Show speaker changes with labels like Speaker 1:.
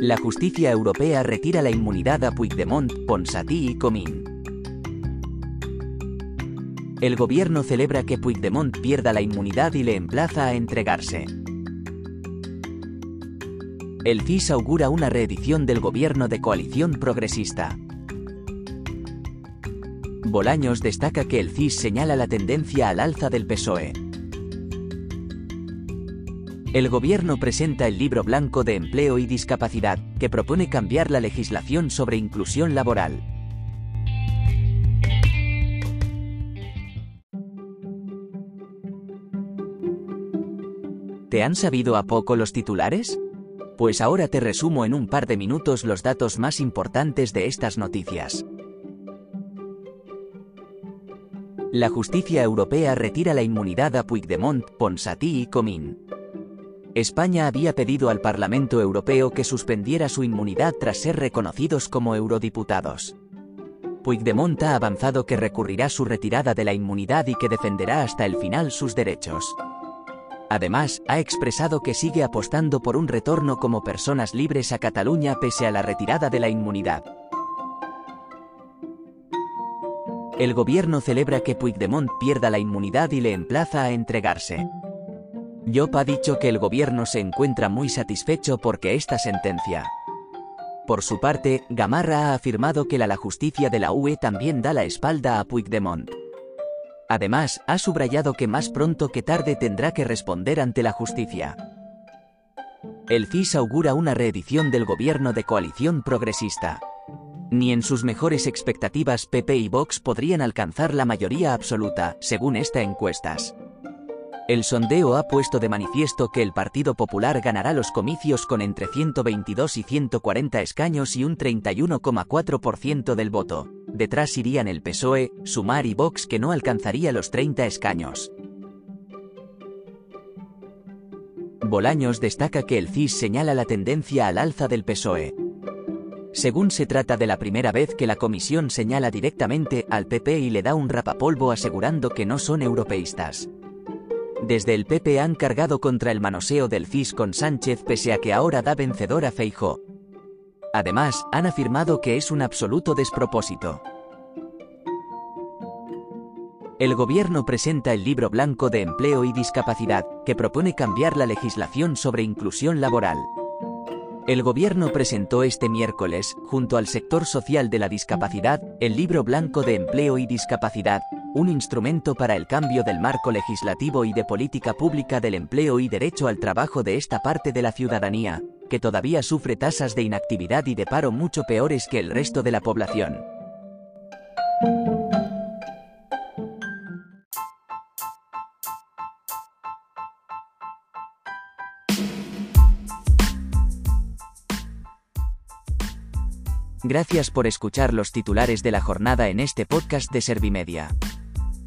Speaker 1: La justicia europea retira la inmunidad a Puigdemont, Ponsatí y Comín. El gobierno celebra que Puigdemont pierda la inmunidad y le emplaza a entregarse. El CIS augura una reedición del gobierno de coalición progresista. Bolaños destaca que el CIS señala la tendencia al alza del PSOE. El gobierno presenta el libro blanco de empleo y discapacidad, que propone cambiar la legislación sobre inclusión laboral. ¿Te han sabido a poco los titulares? Pues ahora te resumo en un par de minutos los datos más importantes de estas noticias. La justicia europea retira la inmunidad a Puigdemont, Ponsatí y Comín. España había pedido al Parlamento Europeo que suspendiera su inmunidad tras ser reconocidos como eurodiputados. Puigdemont ha avanzado que recurrirá su retirada de la inmunidad y que defenderá hasta el final sus derechos. Además, ha expresado que sigue apostando por un retorno como personas libres a Cataluña pese a la retirada de la inmunidad. El gobierno celebra que Puigdemont pierda la inmunidad y le emplaza a entregarse. Yop ha dicho que el gobierno se encuentra muy satisfecho porque esta sentencia. Por su parte, Gamarra ha afirmado que la, la justicia de la UE también da la espalda a Puigdemont. Además, ha subrayado que más pronto que tarde tendrá que responder ante la justicia. El CIS augura una reedición del gobierno de coalición progresista. Ni en sus mejores expectativas PP y Vox podrían alcanzar la mayoría absoluta, según esta encuestas. El sondeo ha puesto de manifiesto que el Partido Popular ganará los comicios con entre 122 y 140 escaños y un 31,4% del voto. Detrás irían el PSOE, Sumar y Vox que no alcanzaría los 30 escaños. Bolaños destaca que el CIS señala la tendencia al alza del PSOE. Según se trata de la primera vez que la comisión señala directamente al PP y le da un rapapolvo asegurando que no son europeístas. Desde el PP han cargado contra el manoseo del CIS con Sánchez pese a que ahora da vencedor a Feijó. Además, han afirmado que es un absoluto despropósito. El gobierno presenta el libro blanco de empleo y discapacidad, que propone cambiar la legislación sobre inclusión laboral. El gobierno presentó este miércoles, junto al sector social de la discapacidad, el libro blanco de empleo y discapacidad, un instrumento para el cambio del marco legislativo y de política pública del empleo y derecho al trabajo de esta parte de la ciudadanía, que todavía sufre tasas de inactividad y de paro mucho peores que el resto de la población. Gracias por escuchar los titulares de la jornada en este podcast de Servimedia.